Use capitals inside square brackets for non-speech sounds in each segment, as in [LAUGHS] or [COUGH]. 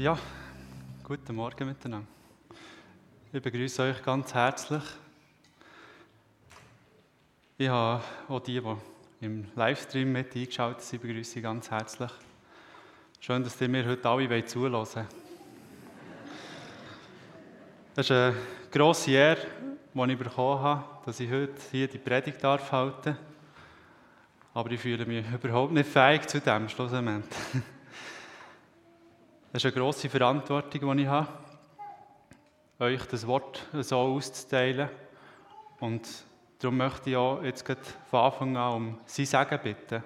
Ja, guten Morgen miteinander. Ich begrüße euch ganz herzlich. Ich habe auch die, die im Livestream mit eingeschaltet sind, begrüße ich ganz herzlich. Schön, dass ihr mir heute alle zuhören Das ist eine grosse Ehre, die ich bekommen habe, dass ich heute hier die Predigt darf halten Aber ich fühle mich überhaupt nicht fähig zu dem, schlussendlich. [LAUGHS] Das ist eine grosse Verantwortung, die ich habe, euch das Wort so auszuteilen. Und darum möchte ich auch jetzt von Anfang an um sein Segen bitten,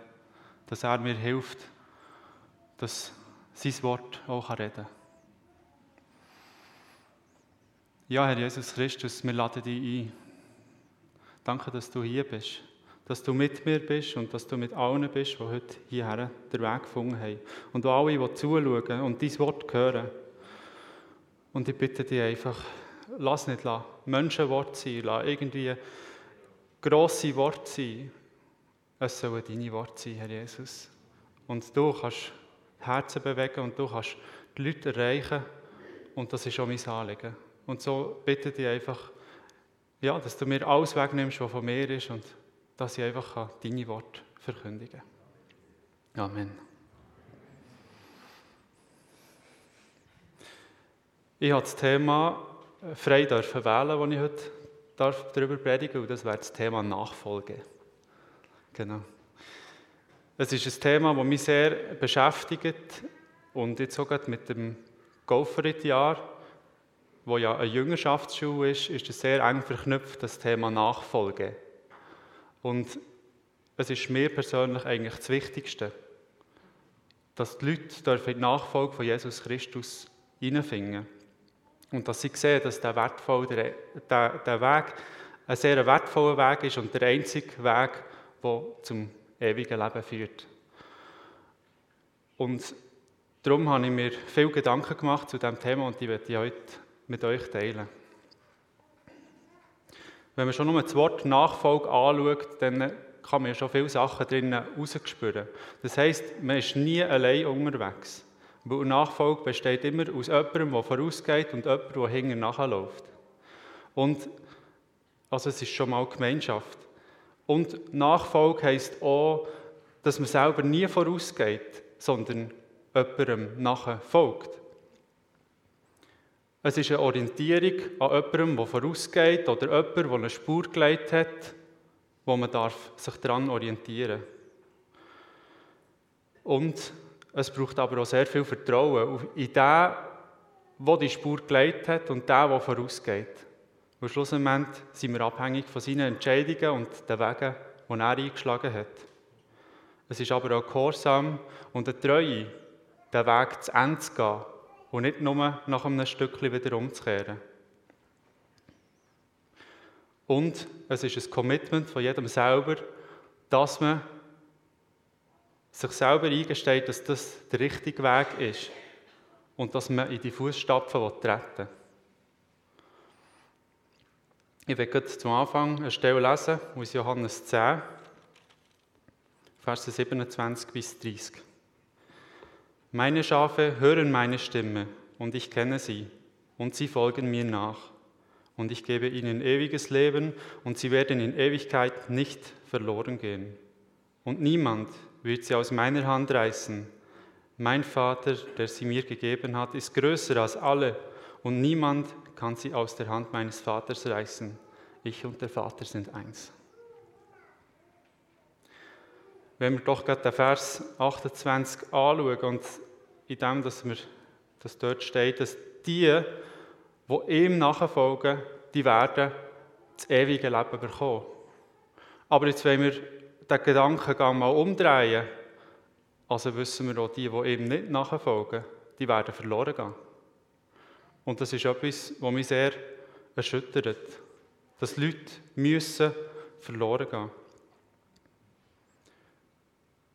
dass er mir hilft, dass sein Wort auch reden kann. Ja, Herr Jesus Christus, wir laden dich ein. Danke, dass du hier bist dass du mit mir bist und dass du mit allen bist, die heute hierher den Weg gefunden haben. Und alle, die zuschauen und dein Wort hören. Und ich bitte dich einfach, lass nicht la, Menschenwort sein, lass irgendwie grosse Worte sein. Es sollen deine Worte sein, Herr Jesus. Und du kannst Herzen bewegen und du kannst die Leute erreichen. Und das ist auch mein Anliegen. Und so bitte ich einfach, ja, dass du mir alles wegnimmst, was von mir ist und dass ich einfach deine Worte verkündigen kann. Amen. Ich habe das Thema frei dürfen wählen, das ich heute darf darüber predigen und das wäre das Thema Nachfolge. Genau. Es ist ein Thema, das mich sehr beschäftigt und jetzt sogar mit dem Golferit-Jahr, wo ja eine Jüngerschaftsschule ist, ist es sehr eng verknüpft, das Thema Nachfolge. Und es ist mir persönlich eigentlich das Wichtigste, dass die Leute in die Nachfolge von Jesus Christus hineinfinden. Und dass sie sehen, dass der, wertvoll, der, der, der Weg ein sehr wertvoller Weg ist und der einzige Weg, der zum ewigen Leben führt. Und darum habe ich mir viel Gedanken gemacht zu diesem Thema und die werde ich heute mit euch teilen. Wenn man schon nur das Wort Nachfolge anschaut, dann kann man ja schon viele Sachen drinnen rausspüren. Das heisst, man ist nie allein unterwegs. Weil Nachfolge besteht immer aus jemandem, der vorausgeht und jemandem, der hinten nachläuft. Und also es ist schon mal Gemeinschaft. Und Nachfolge heisst auch, dass man selber nie vorausgeht, sondern jemandem nachher folgt. Es ist eine Orientierung an jemandem, der vorausgeht oder jemand, der eine Spur gelegt hat, wo man darf sich daran orientieren darf. Und es braucht aber auch sehr viel Vertrauen in den, der die Spur gelegt hat und den, der vorausgeht. Und schlussendlich sind wir abhängig von seinen Entscheidungen und den Wegen, die er eingeschlagen hat. Es ist aber auch Gehorsam und eine Treue, den Weg zu Ende zu gehen und nicht nur nach einem Stückchen wieder umzukehren. Und es ist ein Commitment von jedem selber, dass man sich selber eingesteht, dass das der richtige Weg ist und dass man in die Fußstapfen treten Ich werde zum Anfang eine Stelle lesen aus Johannes 10, Verse 27 bis 30. Meine Schafe hören meine Stimme und ich kenne sie und sie folgen mir nach. Und ich gebe ihnen ewiges Leben und sie werden in Ewigkeit nicht verloren gehen. Und niemand wird sie aus meiner Hand reißen. Mein Vater, der sie mir gegeben hat, ist größer als alle und niemand kann sie aus der Hand meines Vaters reißen. Ich und der Vater sind eins. Wenn wir doch gerade den Vers 28 anschauen und in dem, dass, wir, dass dort steht, dass die, die ihm nachfolgen, die werden das ewige Leben bekommen. Aber jetzt, wenn wir den Gedankengang mal umdrehen, also wissen wir auch, die, die ihm nicht nachfolgen, die werden verloren gehen. Und das ist etwas, was mich sehr erschüttert. Dass Leute müssen verloren gehen.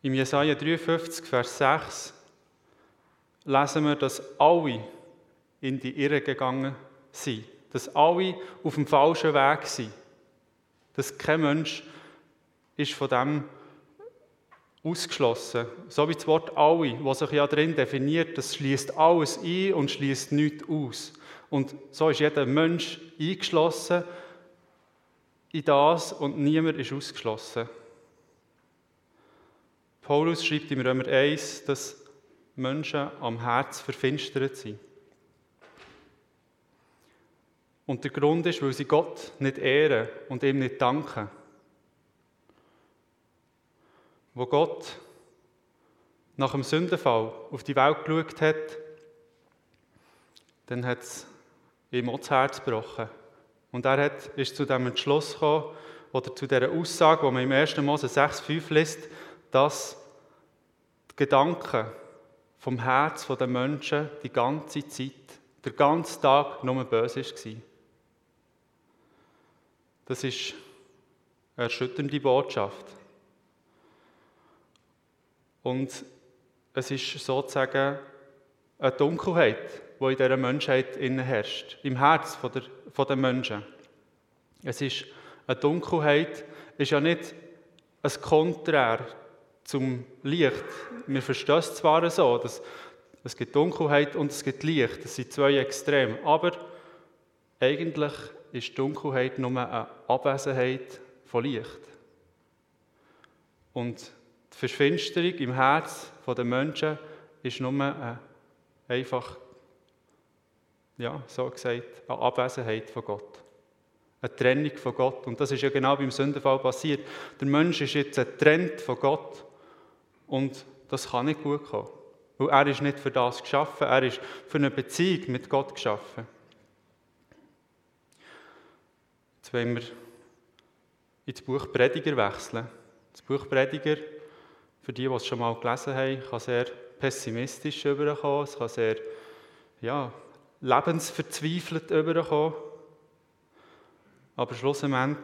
Im Jesaja 53, Vers 6 lesen wir, dass alle in die Irre gegangen sind. Dass alle auf dem falschen Weg sind. Dass kein Mensch ist von dem ausgeschlossen. So wie das Wort alle, was sich ja drin definiert, das schließt alles ein und schließt nichts aus. Und so ist jeder Mensch eingeschlossen in das und niemand ist ausgeschlossen. Paulus schreibt im Römer 1, dass Menschen am Herz verfinstert sind. Und der Grund ist, weil sie Gott nicht ehren und ihm nicht danken. Wo Gott nach dem Sündenfall auf die Welt geschaut hat, dann hat es ihm auch das Herz gebrochen. Und er hat, ist zu dem Entschluss gekommen, oder zu dieser Aussage, die man im 1. Mose 6,5 liest, dass Gedanken vom Herz der Menschen die ganze Zeit, der ganze Tag nur böse war. Das ist eine erschütternde Botschaft. Und es ist sozusagen eine Dunkelheit, die in dieser Menschheit herrscht, im Herz der, der Menschen. Es ist eine Dunkelheit, ist ja nicht ein Konträr zum Licht. Wir verstehen es zwar so, dass es gibt Dunkelheit und es gibt Licht, das sind zwei Extreme, aber eigentlich ist Dunkelheit nur eine Abwesenheit von Licht. Und die Verfinsterung im Herz der Menschen ist nur eine, einfach, ja, so gesagt, eine Abwesenheit von Gott. Eine Trennung von Gott. Und das ist ja genau beim Sündenfall passiert. Der Mensch ist jetzt getrennt von Gott. Und das kann nicht gut kommen. Weil er ist nicht für das geschaffen, er ist für eine Beziehung mit Gott geschaffen. Jetzt wollen wir ins Buch Prediger wechseln. Das Buch Prediger, für die, die es schon mal gelesen haben, kann sehr pessimistisch überkommen, es kann sehr ja, lebensverzweifelt überkommen. Aber schlussendlich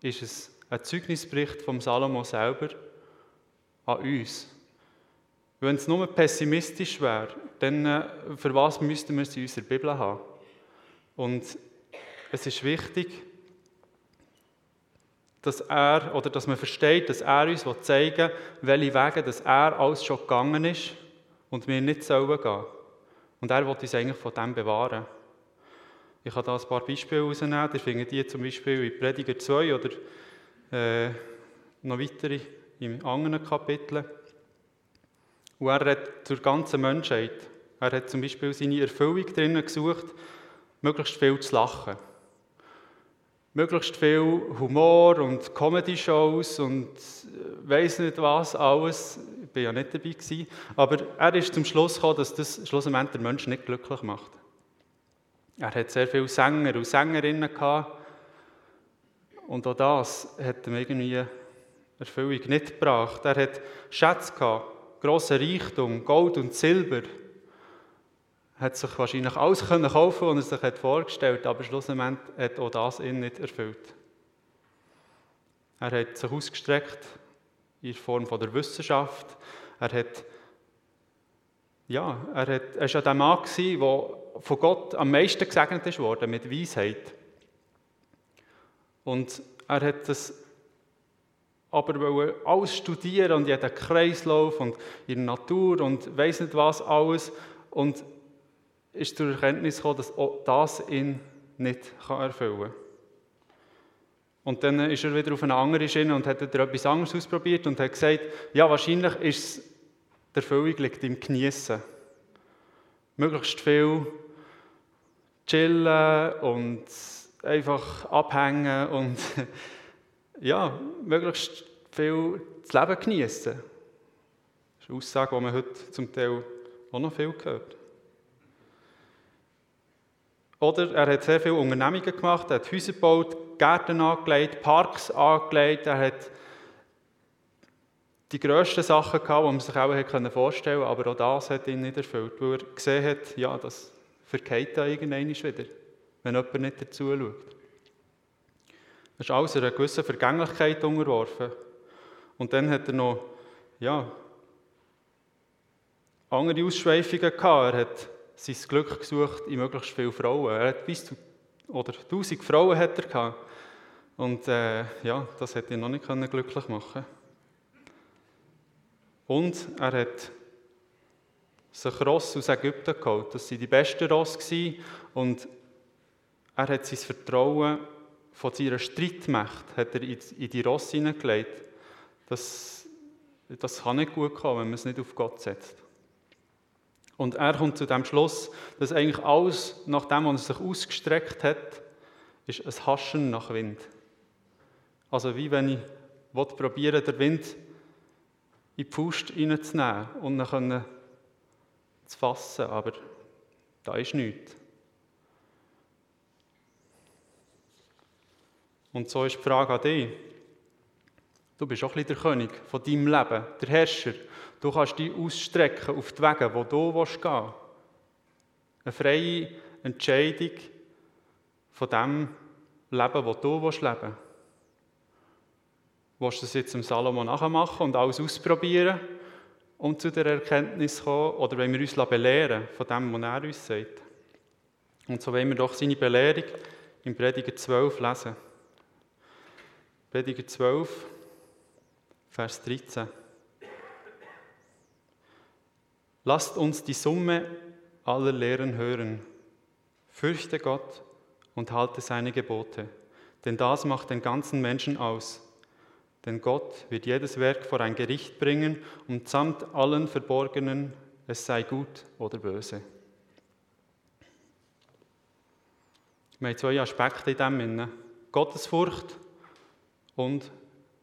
ist es ein Zeugnisbericht vom Salomo selber an uns. Wenn es nur pessimistisch wäre, dann äh, für was müssten wir es in unserer Bibel haben? Und es ist wichtig, dass er oder dass man versteht, dass er uns zeigen will, welche Wege dass er alles schon gegangen ist und wir nicht sollen gehen. Und er will uns eigentlich von dem bewahren. Ich kann da ein paar Beispiele herausnehmen. Ihr findet die zum Beispiel in Prediger 2 oder äh, noch weitere in anderen Kapiteln. Und er hat zur ganzen Menschheit. Er hat zum Beispiel seine Erfüllung drinnen gesucht, möglichst viel zu lachen möglichst viel Humor und Comedy-Shows und äh, weiß nicht was alles. Ich war ja nicht dabei gewesen. Aber er ist zum Schluss gekommen, dass das schlussendlich den Menschen nicht glücklich macht. Er hat sehr viele Sänger und Sängerinnen gehabt. Und auch das hat ihm irgendwie Erfüllung nicht gebracht. Er hat Schätze gehabt, grossen Reichtum, Gold und Silber hat sich wahrscheinlich alles können kaufen, was er sich hat vorgestellt aber schlussendlich hat auch das ihn nicht erfüllt. Er hat sich ausgestreckt in Form von der Wissenschaft. Er hat ja, er, hat, er war der Mann, der von Gott am meisten gesegnet worden mit Weisheit. Und er hat das aber alles studieren und jeden Kreislauf und in der Natur und weiß nicht was alles. Und ist zur Erkenntnis gekommen, dass auch das ihn nicht erfüllen kann. Und dann ist er wieder auf eine andere Schiene und hat etwas anderes ausprobiert und hat gesagt, ja, wahrscheinlich ist es, die Erfüllung liegt im Genießen. Möglichst viel chillen und einfach abhängen und [LAUGHS] ja, möglichst viel das Leben genießen. Das ist eine Aussage, die man heute zum Teil auch noch viel hört. Oder er hat sehr viele Unternehmungen gemacht, er hat Häuser gebaut, Gärten angelegt, Parks angelegt, er hat die grössten Sachen gehabt, die man sich auch vorstellen konnte, aber auch das hat ihn nicht erfüllt, weil er gesehen hat, ja, das verkehrt da irgendwann wieder, wenn jemand nicht dazu schaut. Er ist alles einer gewissen Vergänglichkeit unterworfen. Und dann hat er noch, ja, andere Ausschweifungen gehabt. Er hat sein Glück gesucht in möglichst viele Frauen. Er hat bis zu oder 1000 Frauen hat er gehabt. Und äh, ja, das hätte ihn noch nicht glücklich machen Und er hat sich Ross aus Ägypten geholt. Das waren die besten Ross. Und er hat sein Vertrauen von seiner Streitmacht hat er in die Ross hineingelegt. Das, das kann nicht gut kommen, wenn man es nicht auf Gott setzt. Und er kommt zu dem Schluss, dass eigentlich alles, nachdem er sich ausgestreckt hat, ist ein Haschen nach Wind. Also wie wenn ich probiere, den Wind in die Faust reinzunehmen und dann zu fassen, aber da ist nichts. Und so ist die Frage an dich. Du bist auch ein bisschen der König von deinem Leben, der Herrscher. Du kannst dich ausstrecken auf die Wege, wo du gehen willst. Eine freie Entscheidung von dem Leben, das du leben willst. Willst du das jetzt im Salomon nachmachen und alles ausprobieren und zu der Erkenntnis kommen? Oder wollen wir uns belehren von dem, was er uns sagt? Und so wollen wir doch seine Belehrung im Prediger 12 lesen. Prediger 12, Vers 13. Lasst uns die Summe aller Lehren hören. Fürchte Gott und halte seine Gebote, denn das macht den ganzen Menschen aus. Denn Gott wird jedes Werk vor ein Gericht bringen und samt allen Verborgenen, es sei gut oder böse. Wir haben zwei Aspekte in dem. Gottesfurcht und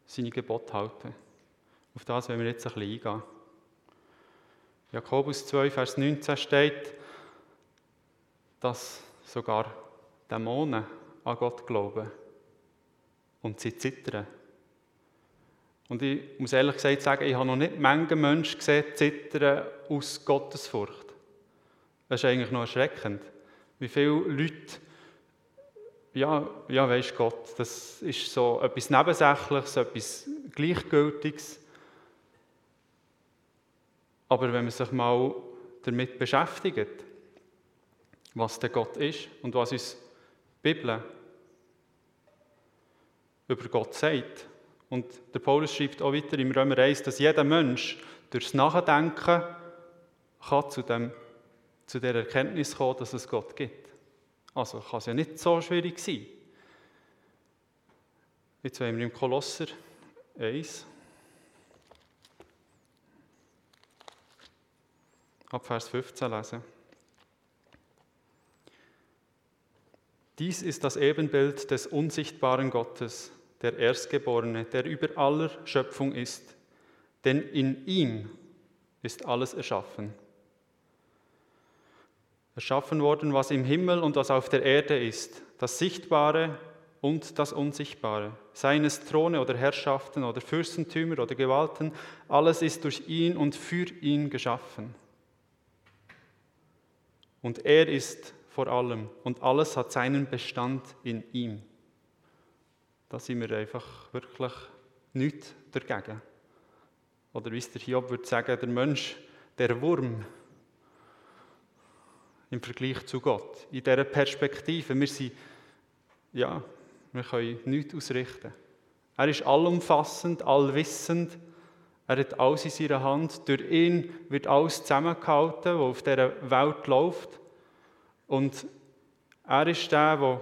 seine Gebote halten. Auf das wollen wir jetzt ein bisschen eingehen. Jakobus 2, Vers 19 steht, dass sogar Dämonen an Gott glauben und sie zittern. Und ich muss ehrlich gesagt sagen, ich habe noch nicht Menge Menschen gesehen, zittern aus Gottesfurcht. Das ist eigentlich noch erschreckend, wie viele Leute, ja, ja weisst Gott, das ist so etwas Nebensächliches, etwas Gleichgültiges. Aber wenn man sich mal damit beschäftigt, was der Gott ist und was uns die Bibel über Gott sagt, und der Paulus schreibt auch weiter im Römer 1, dass jeder Mensch durchs Nachdenken kann zu, dem, zu der Erkenntnis kommen, dass es Gott gibt. Also kann es ja nicht so schwierig sein. Jetzt wollen wir im Kolosser 1 ab Vers 15 lesen. Dies ist das Ebenbild des unsichtbaren Gottes, der Erstgeborene, der über aller Schöpfung ist. Denn in ihm ist alles erschaffen. Erschaffen worden, was im Himmel und was auf der Erde ist, das Sichtbare und das Unsichtbare, seien es Throne oder Herrschaften oder Fürstentümer oder Gewalten, alles ist durch ihn und für ihn geschaffen. Und er ist vor allem und alles hat seinen Bestand in ihm. Da sind wir einfach wirklich nichts dagegen. Oder wie es der Hiob würde sagen, der Mensch, der Wurm im Vergleich zu Gott. In dieser Perspektive, wir sind, ja, wir können nichts ausrichten. Er ist allumfassend, allwissend. Er hat alles in seiner Hand. Durch ihn wird alles zusammengehalten, was auf dieser Welt läuft. Und er ist der, der,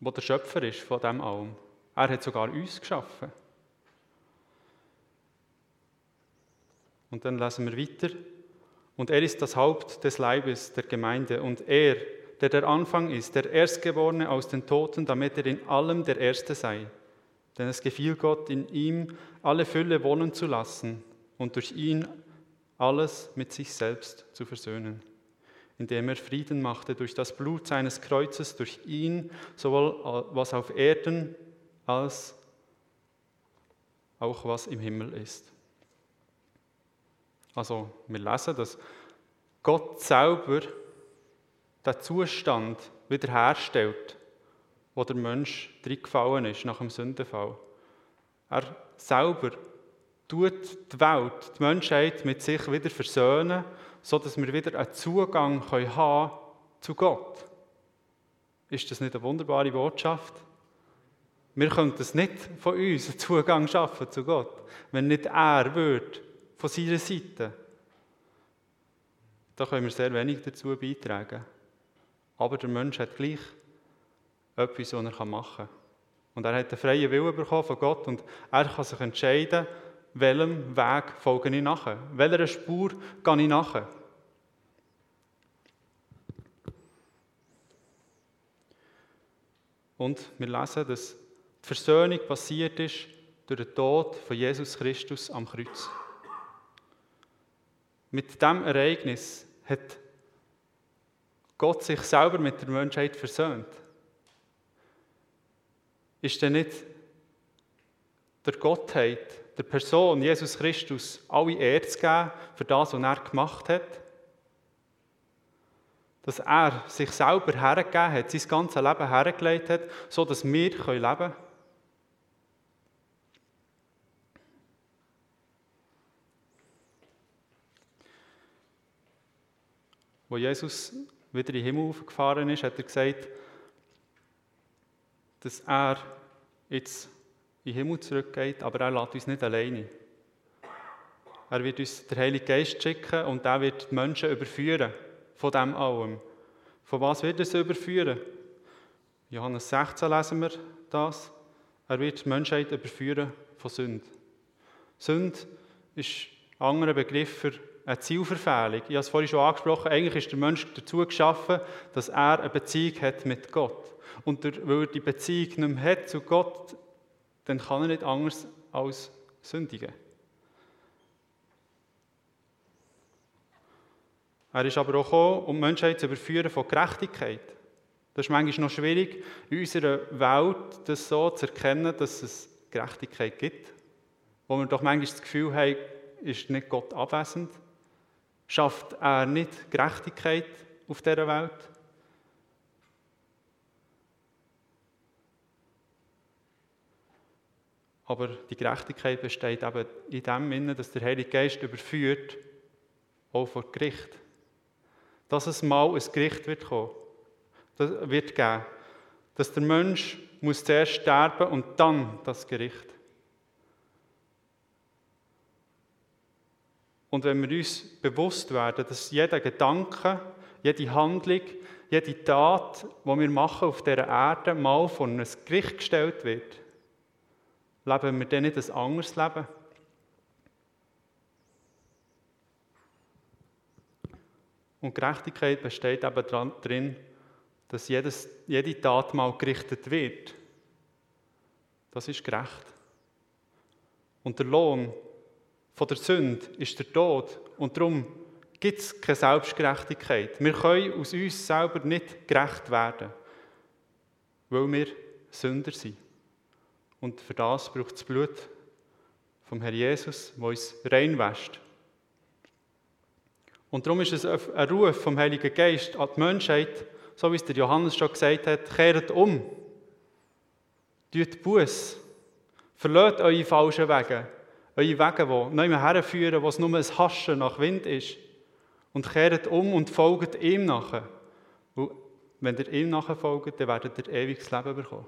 der der Schöpfer ist von dem allem. Er hat sogar uns geschaffen. Und dann lesen wir weiter. Und er ist das Haupt des Leibes der Gemeinde. Und er, der der Anfang ist, der Erstgeborene aus den Toten, damit er in allem der Erste sei. Denn es gefiel Gott, in ihm alle Fülle wohnen zu lassen und durch ihn alles mit sich selbst zu versöhnen indem er Frieden machte durch das Blut seines Kreuzes, durch ihn, sowohl was auf Erden als auch was im Himmel ist. Also wir lesen, dass Gott selber den Zustand wiederherstellt, wo der Mensch gefallen ist nach dem Sündenfall. Er selber tut die Welt, die Menschheit mit sich wieder versöhnen so dass wir wieder einen Zugang haben zu Gott. Ist das nicht eine wunderbare Botschaft? Wir könnten es nicht von uns einen Zugang schaffen zu Gott, wenn nicht er würde, von seiner Seite. Da können wir sehr wenig dazu beitragen. Aber der Mensch hat gleich etwas, was er machen kann. Und er hat einen freien Willen bekommen von Gott und er kann sich entscheiden, welchem Weg folge ich nachher, welcher Spur gehe ich nachher. Und wir lesen, dass die Versöhnung passiert ist durch den Tod von Jesus Christus am Kreuz. Mit diesem Ereignis hat Gott sich selber mit der Menschheit versöhnt. Ist denn nicht der Gottheit, der Person Jesus Christus alle Ehre zu geben für das, was er gemacht hat? Dass er sich selber hergegeben hat, sein ganzes Leben hergelegt hat, so dass wir leben können. Wo Jesus wieder in den Himmel gefahren ist, hat er gesagt, dass er jetzt in den Himmel zurückgeht, aber er lässt uns nicht alleine. Er wird uns den Heiligen Geist schicken und er wird die Menschen überführen von dem allem. Von was wird er sie überführen? Johannes 16 lesen wir das. Er wird die Menschheit überführen von Sünde. Sünde ist ein anderer Begriff für eine Zielverfehlung. Ich habe es vorhin schon angesprochen, eigentlich ist der Mensch dazu geschaffen, dass er eine Beziehung hat mit Gott. Und weil er die Beziehung nicht mehr hat zu Gott, dann kann er nicht anders als sündigen. Er ist aber auch gekommen, um die Menschheit zu überführen von Gerechtigkeit. Das ist manchmal noch schwierig, in unserer Welt das so zu erkennen, dass es Gerechtigkeit gibt. Wo wir doch manchmal das Gefühl haben, ist nicht Gott abwesend schafft er nicht Gerechtigkeit auf dieser Welt? Aber die Gerechtigkeit besteht eben in dem Sinne, dass der Heilige Geist überführt, auch vor Gericht. Dass es mal ein Gericht wird kommen, das wird geben. Dass der Mensch muss zuerst sterben und dann das Gericht. Und wenn wir uns bewusst werden, dass jeder Gedanke, jede Handlung, jede Tat, die wir machen auf dieser Erde, mal vor ein Gericht gestellt wird, leben wir dann nicht ein anderes Leben? Und Gerechtigkeit besteht eben darin, dass jedes, jede Tat mal gerichtet wird. Das ist gerecht. Und der Lohn von der Sünde ist der Tod. Und darum gibt es keine Selbstgerechtigkeit. Wir können aus uns selber nicht gerecht werden, weil wir Sünder sind. Und für das braucht es Blut vom Herrn Jesus, das uns reinwäscht. Und darum ist es ein Ruf vom Heiligen Geist an die Menschheit, so wie es der Johannes schon gesagt hat, kehrt um. Tut Buß. Verlasst eure falschen Wege eure Wege, die nicht mehr herführen, wo es nur ein Haschen nach Wind ist. Und kehrt um und folgt ihm nachher. Und wenn ihr ihm nachher folgt, dann werdet ihr ewiges Leben bekommen.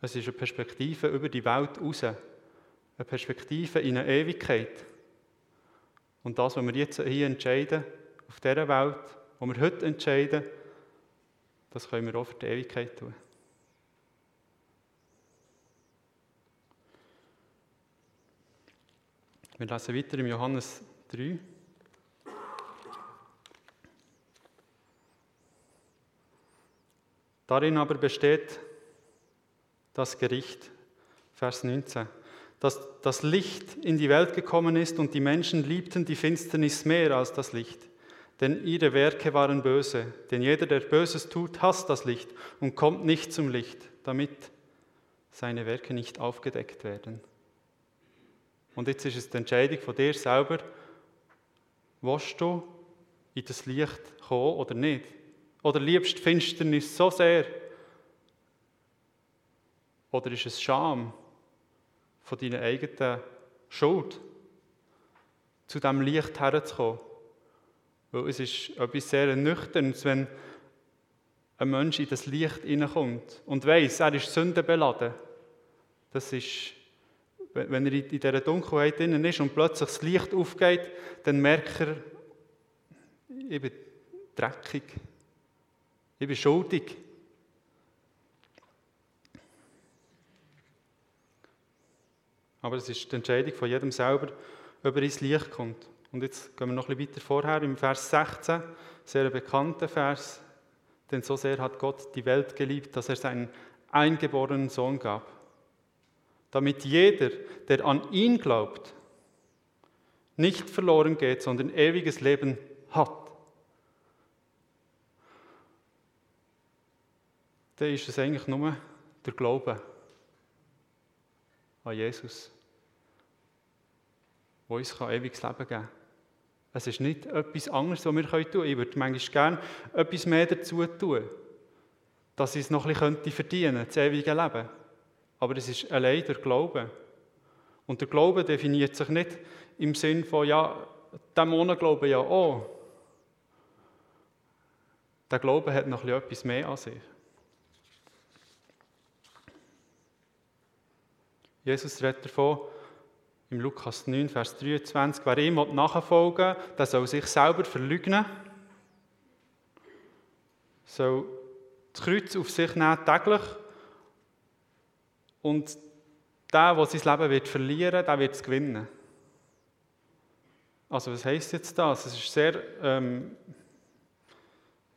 Es ist eine Perspektive über die Welt raus. Eine Perspektive in eine Ewigkeit. Und das, was wir jetzt hier entscheiden, auf dieser Welt, was wir heute entscheiden, das können wir auch für die Ewigkeit tun. Wir lesen weiter im Johannes 3. Darin aber besteht das Gericht, Vers 19, dass das Licht in die Welt gekommen ist und die Menschen liebten die Finsternis mehr als das Licht, denn ihre Werke waren böse. Denn jeder, der Böses tut, hasst das Licht und kommt nicht zum Licht, damit seine Werke nicht aufgedeckt werden. Und jetzt ist es die Entscheidung von dir selber, willst du in das Licht kommen oder nicht? Oder liebst du Finsternis so sehr? Oder ist es Scham von deiner eigenen Schuld, zu diesem Licht herzukommen? Weil es ist etwas sehr Nüchternes, wenn ein Mensch in das Licht hineinkommt und weiß, er ist sündenbeladen, das ist, wenn er in dieser Dunkelheit drin ist und plötzlich das Licht aufgeht, dann merkt er, ich bin dreckig, ich bin schuldig. Aber es ist die Entscheidung von jedem selber, ob er ins Licht kommt. Und jetzt gehen wir noch ein bisschen weiter vorher, im Vers 16, sehr bekannter Vers. Denn so sehr hat Gott die Welt geliebt, dass er seinen eingeborenen Sohn gab. Damit jeder, der an ihn glaubt, nicht verloren geht, sondern ewiges Leben hat. Dann ist es eigentlich nur der Glaube an Jesus wo uns ewiges Leben geben kann. Es ist nicht etwas anderes, was wir tun können. Ich würde manchmal gerne etwas mehr dazu tun, dass ich es noch ein bisschen verdienen könnte, das ewige Leben. Aber es ist allein der Glaube. Und der Glaube definiert sich nicht im Sinn von, ja, der Monat glaube ja auch. Der Glaube hat noch etwas mehr an sich. Jesus redet davon, im Lukas 9, Vers 23, wer ihm nachfolgen will, der soll sich selber verleugnen, soll das Kreuz auf sich nehmen täglich und der, der sein Leben wird verlieren der wird es gewinnen. Also was heisst jetzt das? Es ist sehr ähm,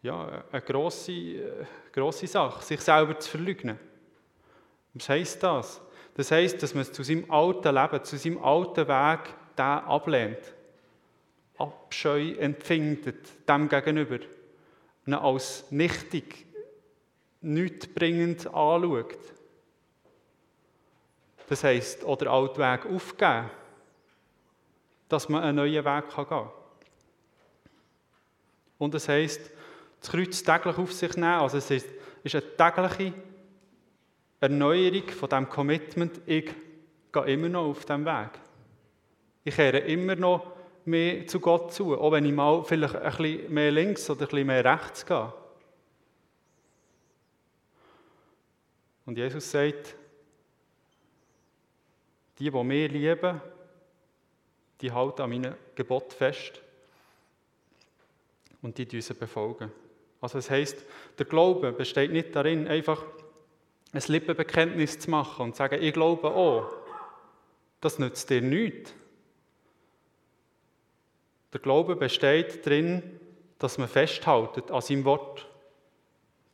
ja, eine grosse, äh, grosse Sache, sich selber zu verleugnen. Was heisst das? Das heißt, dass man zu seinem alten Leben, zu seinem alten Weg den ablehnt. Abscheu empfindet dem gegenüber. ihn als nichtig, nichtbringend anschaut. Das heisst, oder alten Weg aufgeben, dass man einen neuen Weg gehen kann. Und das heisst, das Kreuz täglich auf sich nehmen. Also es ist eine tägliche Erneuerung von diesem Commitment, ich gehe immer noch auf diesem Weg. Ich kehre immer noch mehr zu Gott zu, auch wenn ich mal vielleicht ein bisschen mehr links oder ein bisschen mehr rechts gehe. Und Jesus sagt, die, die mich lieben, die halten an meinen Gebot fest und die sie befolgen. Also es heisst, der Glaube besteht nicht darin, einfach ein Lippenbekenntnis zu machen und zu sagen, ich glaube auch, das nützt dir nichts. Der Glaube besteht darin, dass man festhält an seinem Wort.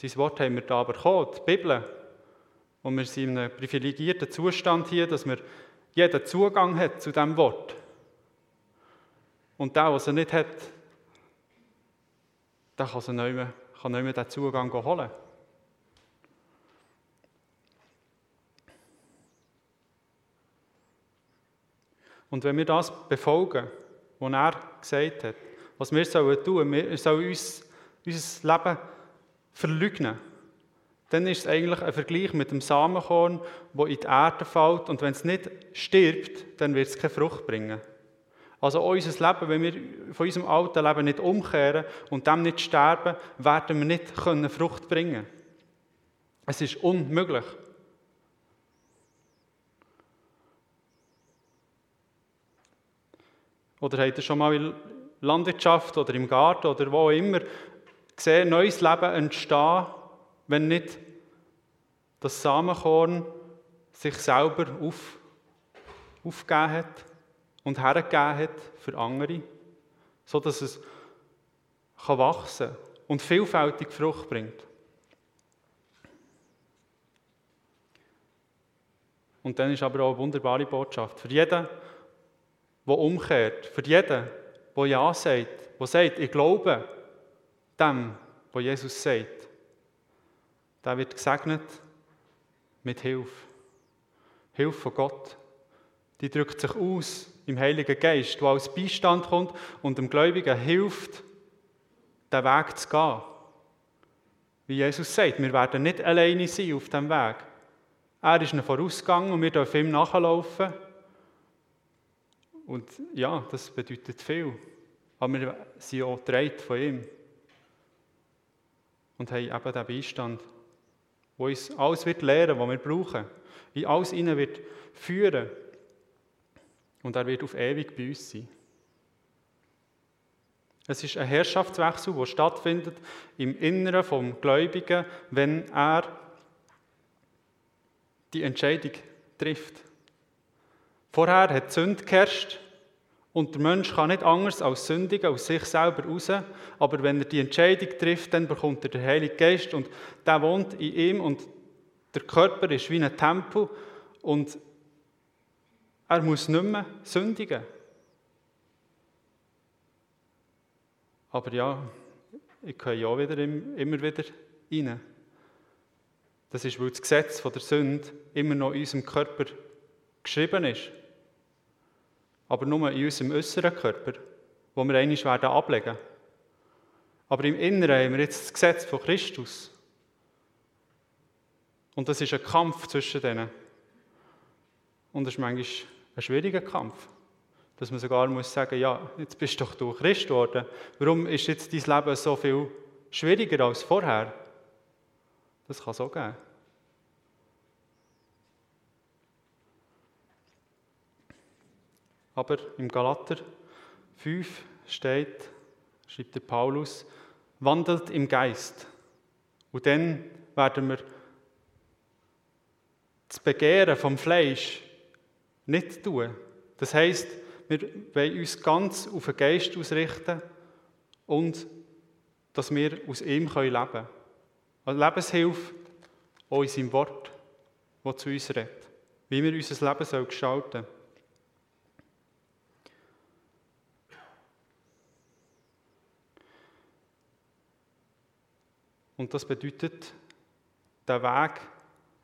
Dieses Wort haben wir da aber bekommen, die Bibel. Und wir sind in einem privilegierten Zustand hier, dass wir jeden Zugang hat zu diesem Wort. Und der, der es nicht hat, der kann, nicht mehr, kann nicht mehr diesen Zugang holen. Und wenn wir das befolgen, was er gesagt hat, was wir sollen tun, wir sollen uns, unser Leben verleugnen, dann ist es eigentlich ein Vergleich mit dem Samenkorn, wo in die Erde fällt und wenn es nicht stirbt, dann wird es keine Frucht bringen. Also unser Leben, wenn wir von unserem alten Leben nicht umkehren und dem nicht sterben, werden wir nicht Frucht bringen können. Es ist unmöglich. Oder habt ihr schon mal in Landwirtschaft oder im Garten oder wo immer gesehen, neues Leben entstehen, wenn nicht das Samenkorn sich selber auf, aufgegeben hat und hergegeben hat für andere, so dass es kann wachsen und vielfältig Frucht bringt. Und dann ist aber auch eine wunderbare Botschaft für jeden, der umkehrt. Für jeden, der Ja sagt, der sagt, ich glaube dem, was Jesus sagt, der wird gesegnet mit Hilfe. Hilfe von Gott. Die drückt sich aus im Heiligen Geist, der als Beistand kommt und dem Gläubigen hilft, den Weg zu gehen. Wie Jesus sagt, wir werden nicht alleine sein auf dem Weg. Er ist ein Vorausgang und wir dürfen ihm nachlaufen. Und ja, das bedeutet viel. Aber wir sind auch von ihm. und haben eben den Beistand, wo uns alles wird lehren, was wir brauchen, in alles ihnen wird führen und er wird auf ewig bei uns sein. Es ist ein Herrschaftswechsel, der stattfindet im Inneren vom Gläubigen, wenn er die Entscheidung trifft. Vorher hat Sünde geherrscht und der Mensch kann nicht anders als sündigen aus sich selber raus. Aber wenn er die Entscheidung trifft, dann bekommt er den Heiligen Geist und der wohnt in ihm und der Körper ist wie ein Tempel und er muss nicht mehr sündigen. Aber ja, ich gehe ja wieder immer wieder rein. Das ist, weil das Gesetz der Sünde immer noch in unserem Körper geschrieben ist. Aber nur in unserem äußeren Körper, wo wir einmal werden ablegen. Aber im Inneren haben wir jetzt das Gesetz von Christus. Und das ist ein Kampf zwischen denen. Und das ist manchmal ein schwieriger Kampf. Dass man sogar muss sagen, ja, jetzt bist du doch durch Christ geworden. Warum ist jetzt dein Leben so viel schwieriger als vorher? Das kann so gehen. Aber im Galater 5 steht, schreibt der Paulus, wandelt im Geist. Und dann werden wir das Begehren vom Fleisch nicht tun. Das heißt, wir wollen uns ganz auf den Geist ausrichten und dass wir aus ihm leben können. Eine Lebenshilfe auch in seinem Wort, das zu uns redet. Wie wir unser Leben gestalten sollen. Und das bedeutet, der Weg,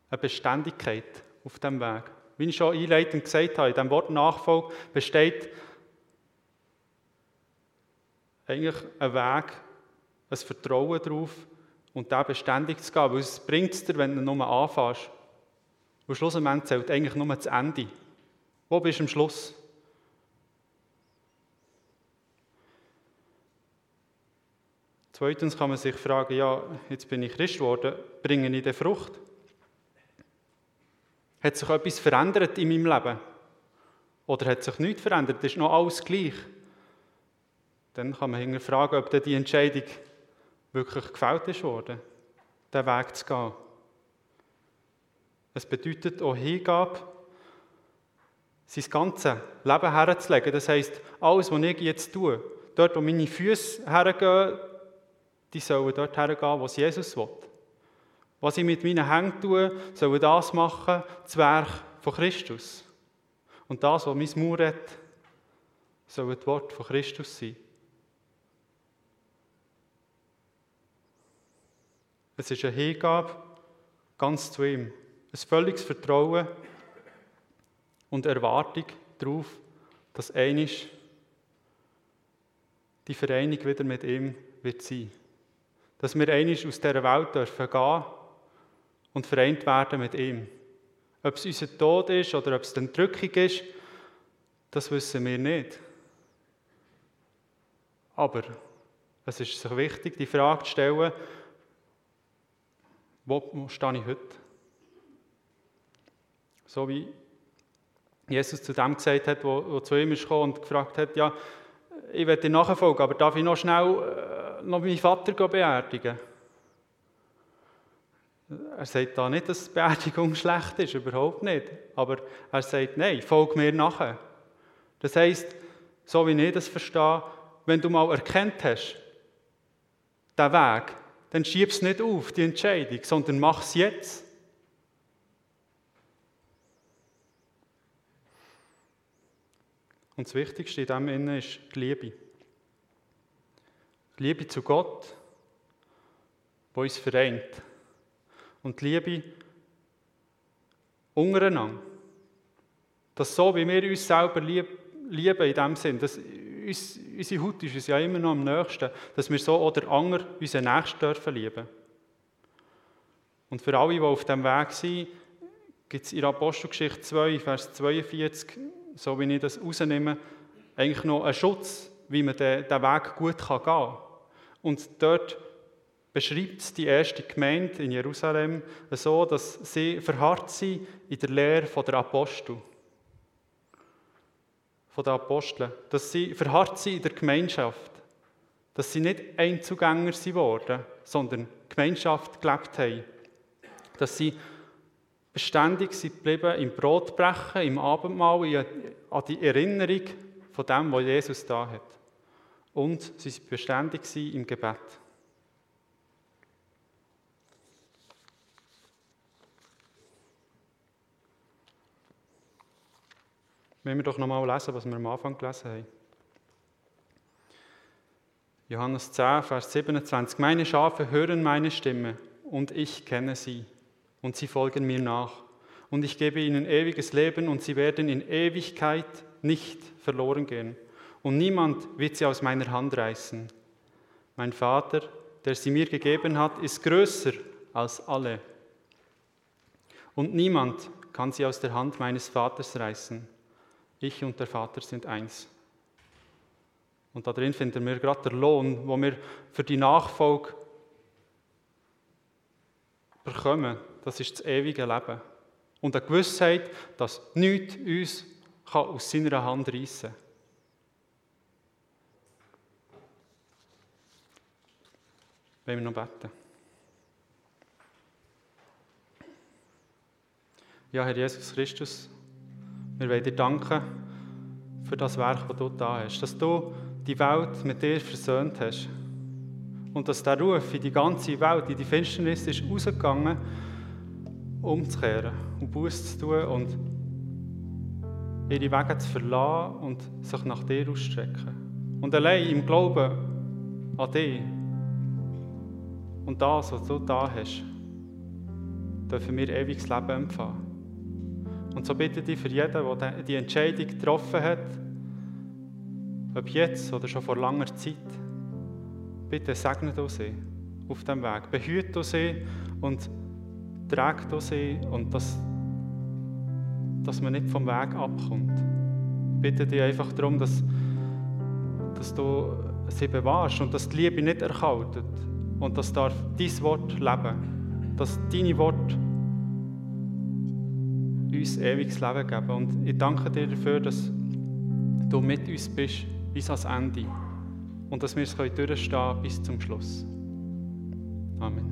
eine Beständigkeit auf dem Weg. Wie ich schon einleitend gesagt habe, in diesem Wort Nachfolge besteht eigentlich ein Weg, ein Vertrauen darauf und da beständig zu gehen. Weil es bringt es dir, wenn du nur anfängst. Und schlussendlich zählt eigentlich nur das Ende. Wo bist du am Schluss? Zweitens kann man sich fragen, ja, jetzt bin ich Christ geworden, bringe ich die Frucht? Hat sich etwas verändert in meinem Leben? Oder hat sich nichts verändert? Ist noch alles gleich? Dann kann man fragen, ob die Entscheidung wirklich gefällt ist worden, diesen Weg zu gehen. Es bedeutet auch Hingabe, sein ganzes Leben herzulegen. Das heisst, alles, was ich jetzt tue, dort, wo meine Füße hergehen, die sollen dort hergehen, wo Jesus will. Was ich mit meinen Händen tue, soll das machen, das Werk von Christus. Und das, was mein Mauer hat, soll das Wort von Christus sein. Es ist eine Hingabe ganz zu ihm. Ein völliges Vertrauen und Erwartung darauf, dass einig die Vereinigung wieder mit ihm wird sein dass wir einmal aus dieser Welt dürfen gehen und vereint werden mit ihm. Ob es unser Tod ist oder ob es die Entrückung ist, das wissen wir nicht. Aber es ist sich wichtig, die Frage zu stellen, wo stehe ich heute? So wie Jesus zu dem gesagt hat, wo, wo zu ihm ist und gefragt hat, ja, ich werde dir nachfolgen, aber darf ich noch schnell äh, noch meinen Vater beerdigen? Er sagt da nicht, dass Beerdigung schlecht ist, überhaupt nicht. Aber er sagt, nein, folg mir nachher. Das heisst, so wie ich das verstehe, wenn du mal erkennt hast, den Weg, dann schieb es nicht auf, die Entscheidung, sondern mach es jetzt. Und das Wichtigste in dem Innen ist die Liebe. Die Liebe zu Gott, die uns vereint. Und die Liebe untereinander. Dass so, wie wir uns selber lieben, in dem Sinn, dass uns, unsere Haut ist uns ja immer noch am nächsten, dass wir so oder anderen unseren Nächsten dürfen lieben. Und für alle, die auf dem Weg sind, gibt es in Apostelgeschichte 2, Vers 42, so wie ich das rausnehme, eigentlich noch einen Schutz, wie man den, Weg gut gehen kann. Und dort beschreibt die erste Gemeinde in Jerusalem so, dass sie verharrt sind in der Lehre der Apostel. Von den Aposteln. Dass sie verharrt sind in der Gemeinschaft. Dass sie nicht Einzugänger geworden, sondern Gemeinschaft gelebt haben. Dass sie beständig sind geblieben im Brotbrechen, im Abendmahl, an die Erinnerung von dem, was Jesus da hat. Und sie sind beständig im Gebet. Wenn wir doch nochmal lesen, was wir am Anfang gelesen haben. Johannes 10, Vers 27. Meine Schafe hören meine Stimme und ich kenne sie und sie folgen mir nach. Und ich gebe ihnen ewiges Leben und sie werden in Ewigkeit nicht verloren gehen. Und niemand wird sie aus meiner Hand reißen. Mein Vater, der sie mir gegeben hat, ist größer als alle. Und niemand kann sie aus der Hand meines Vaters reißen. Ich und der Vater sind eins. Und da drin finden wir gerade den Lohn, wo wir für die Nachfolge bekommen. Das ist das ewige Leben. Und eine Gewissheit, dass nichts uns aus seiner Hand reissen kann. Wollen wir noch beten? Ja, Herr Jesus Christus, wir wollen dir danken für das Werk, das du da hast. Dass du die Welt mit dir versöhnt hast. Und dass der Ruf in die ganze Welt, in die Finsternis ist rausgegangen, umzukehren und Buß zu tun und ihre Wege zu verlassen und sich nach dir auszustrecken. Und allein im Glauben an dich und das, was du da hast, dürfen wir ewiges Leben empfangen. Und so bitte ich für jeden, der die Entscheidung getroffen hat, ob jetzt oder schon vor langer Zeit, bitte segne du sie auf dem Weg. Behüte du sie und trage du sie und dass, dass man nicht vom Weg abkommt. Bitte dich einfach darum, dass, dass du sie bewahrst und dass die Liebe nicht erkaltet und dass darf dein Wort leben, dass deine Worte uns ewiges Leben geben. Und ich danke dir dafür, dass du mit uns bist bis ans Ende und dass wir es durchstehen können bis zum Schluss. Amen.